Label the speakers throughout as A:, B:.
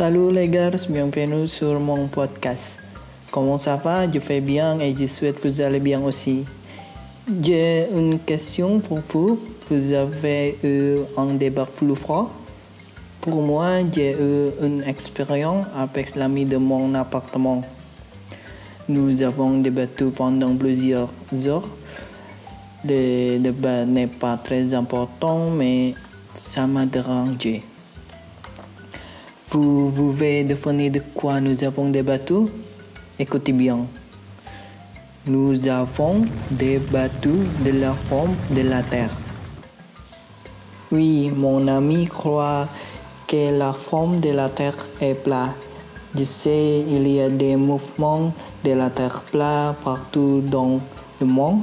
A: Salut les gars, bienvenue sur mon podcast. Comment ça va? Je fais bien et je souhaite que vous allez bien aussi. J'ai une question pour vous. Vous avez eu un débat plus froid Pour moi, j'ai eu une expérience avec l'ami de mon appartement. Nous avons débattu pendant plusieurs heures. Le débat n'est pas très important, mais ça m'a dérangé. Vous pouvez définir de quoi nous avons débattu Écoutez bien. Nous avons débattu de la forme de la Terre. Oui, mon ami croit que la forme de la Terre est plate. Je sais, il y a des mouvements de la Terre plate partout dans le monde.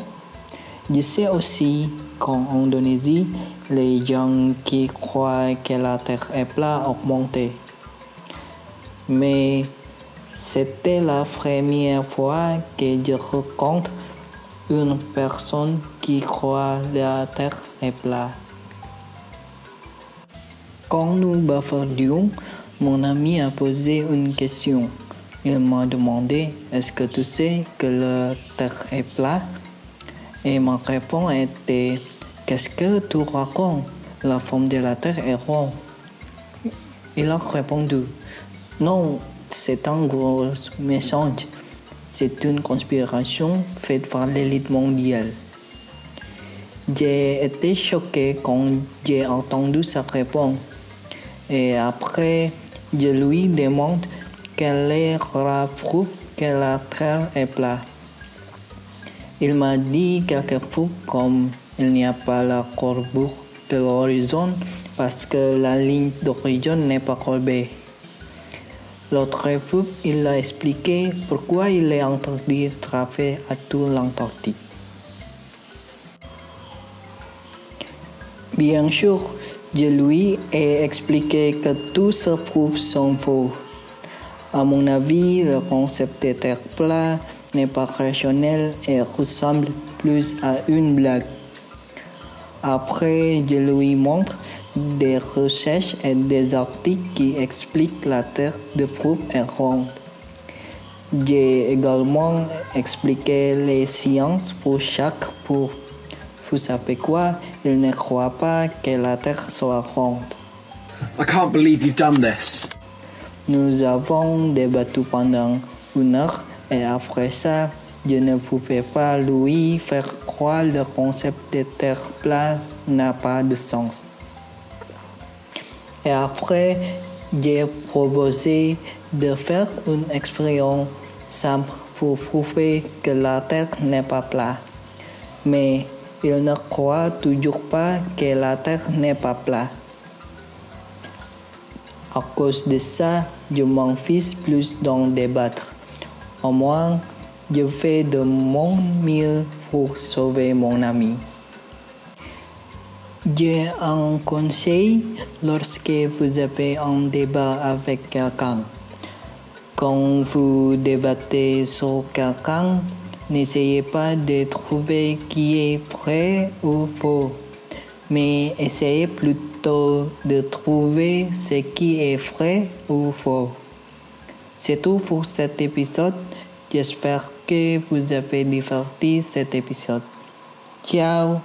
A: Je sais aussi qu'en Indonésie, les gens qui croient que la Terre est plate augmentent mais c'était la première fois que je rencontre une personne qui croit la terre est plate. Quand nous bavardions, mon ami a posé une question. Il m'a demandé Est-ce que tu sais que la terre est plate? Et ma réponse était Qu'est-ce que tu racontes? La forme de la terre est ronde. Il a répondu non, c'est un gros message. C'est une conspiration faite par l'élite mondiale. J'ai été choqué quand j'ai entendu sa réponse. Et après, je lui demande quelle est la preuve que la Terre est plate. Il m'a dit quelque chose comme il n'y a pas la courbure de l'horizon parce que la ligne d'horizon n'est pas courbée. L'autre fois, il a expliqué pourquoi il est interdit de travailler à tout l'Antarctique. Bien sûr, je lui ai expliqué que tous ces preuves sont faux. À mon avis, le concept de terre plat n'est pas rationnel et ressemble plus à une blague. Après, je lui montre des recherches et des articles qui expliquent la Terre de preuve est ronde. J'ai également expliqué les sciences pour chaque preuve. Vous savez quoi? Il ne croit pas que la Terre soit ronde.
B: I can't believe you've done this.
A: Nous avons débattu pendant une heure et après ça, je ne pouvais pas lui faire croire le concept de terre plate n'a pas de sens. Et après, j'ai proposé de faire une expérience simple pour prouver que la Terre n'est pas plate. Mais il ne croit toujours pas que la Terre n'est pas plate. À cause de ça, je m'en fiche plus d'en débattre. Au moins, je fais de mon mieux pour sauver mon ami. J'ai un conseil lorsque vous avez un débat avec quelqu'un. Quand vous débattez sur quelqu'un, n'essayez pas de trouver qui est vrai ou faux, mais essayez plutôt de trouver ce qui est vrai ou faux. C'est tout pour cet épisode. J'espère que vous avez diverti cet épisode. Ciao